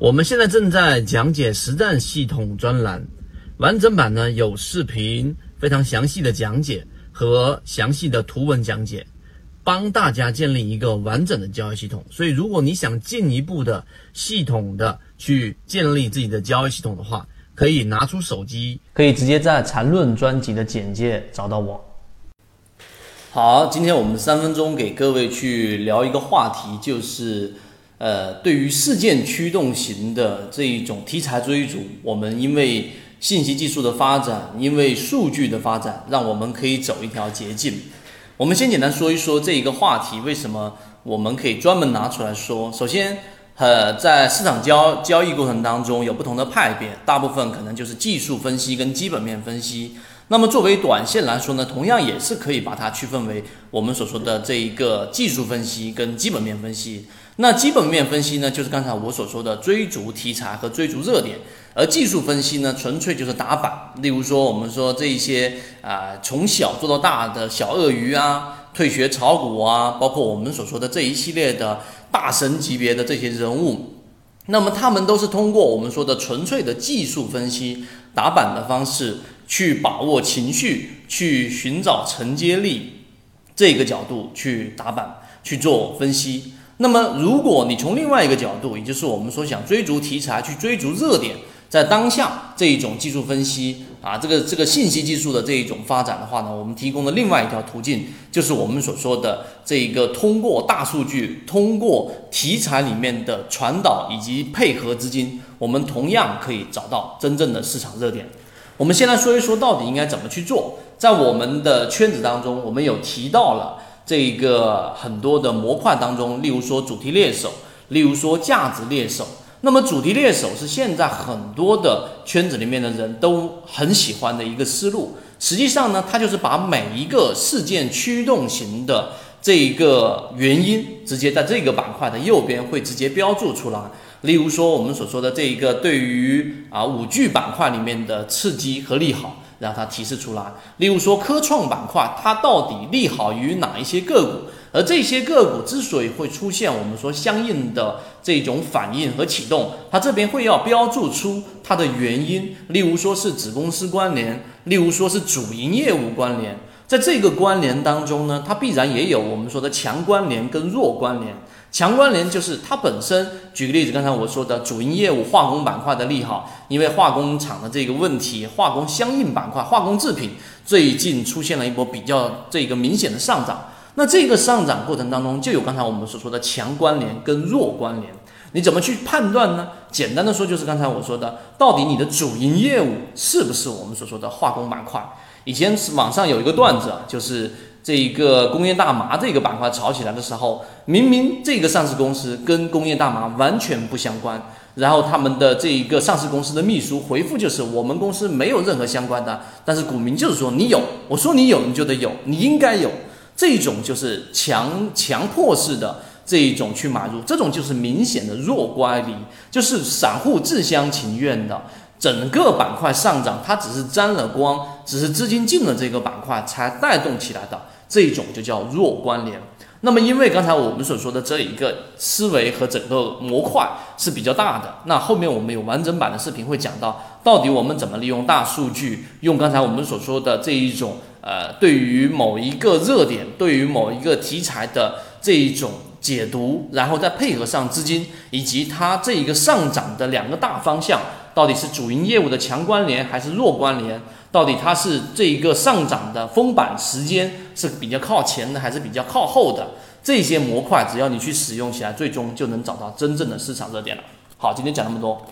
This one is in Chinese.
我们现在正在讲解实战系统专栏，完整版呢有视频，非常详细的讲解和详细的图文讲解，帮大家建立一个完整的交易系统。所以，如果你想进一步的系统的去建立自己的交易系统的话，可以拿出手机，可以直接在缠论专辑的简介找到我。好，今天我们三分钟给各位去聊一个话题，就是呃，对于事件驱动型的这一种题材追逐，我们因为信息技术的发展，因为数据的发展，让我们可以走一条捷径。我们先简单说一说这一个话题，为什么我们可以专门拿出来说？首先，呃，在市场交交易过程当中有不同的派别，大部分可能就是技术分析跟基本面分析。那么作为短线来说呢，同样也是可以把它区分为我们所说的这一个技术分析跟基本面分析。那基本面分析呢，就是刚才我所说的追逐题材和追逐热点，而技术分析呢，纯粹就是打板。例如说，我们说这一些啊，从小做到大的小鳄鱼啊，退学炒股啊，包括我们所说的这一系列的大神级别的这些人物，那么他们都是通过我们说的纯粹的技术分析打板的方式。去把握情绪，去寻找承接力，这个角度去打板去做分析。那么，如果你从另外一个角度，也就是我们说想追逐题材，去追逐热点，在当下这一种技术分析啊，这个这个信息技术的这一种发展的话呢，我们提供的另外一条途径，就是我们所说的这一个通过大数据，通过题材里面的传导以及配合资金，我们同样可以找到真正的市场热点。我们先来说一说，到底应该怎么去做。在我们的圈子当中，我们有提到了这个很多的模块当中，例如说主题猎手，例如说价值猎手。那么主题猎手是现在很多的圈子里面的人都很喜欢的一个思路。实际上呢，它就是把每一个事件驱动型的这一个原因，直接在这个板块的右边会直接标注出来。例如说，我们所说的这一个对于啊五 G 板块里面的刺激和利好，让它提示出来。例如说，科创板块它到底利好于哪一些个股？而这些个股之所以会出现我们说相应的这种反应和启动，它这边会要标注出它的原因。例如说是子公司关联，例如说是主营业务关联。在这个关联当中呢，它必然也有我们说的强关联跟弱关联。强关联就是它本身，举个例子，刚才我说的主营业务化工板块的利好，因为化工厂的这个问题，化工相应板块、化工制品最近出现了一波比较这个明显的上涨。那这个上涨过程当中，就有刚才我们所说的强关联跟弱关联。你怎么去判断呢？简单的说，就是刚才我说的，到底你的主营业务是不是我们所说的化工板块？以前网上有一个段子，就是。这一个工业大麻这个板块炒起来的时候，明明这个上市公司跟工业大麻完全不相关，然后他们的这一个上市公司的秘书回复就是我们公司没有任何相关的，但是股民就是说你有，我说你有你就得有，你应该有，这种就是强强迫式的这一种去买入，这种就是明显的弱乖离，就是散户自相情愿的。整个板块上涨，它只是沾了光，只是资金进了这个板块才带动起来的，这种就叫弱关联。那么，因为刚才我们所说的这一个思维和整个模块是比较大的，那后面我们有完整版的视频会讲到，到底我们怎么利用大数据，用刚才我们所说的这一种呃，对于某一个热点，对于某一个题材的这一种解读，然后再配合上资金以及它这一个上涨的两个大方向。到底是主营业务的强关联还是弱关联？到底它是这一个上涨的封板时间是比较靠前的还是比较靠后的？这些模块只要你去使用起来，最终就能找到真正的市场热点了。好，今天讲那么多。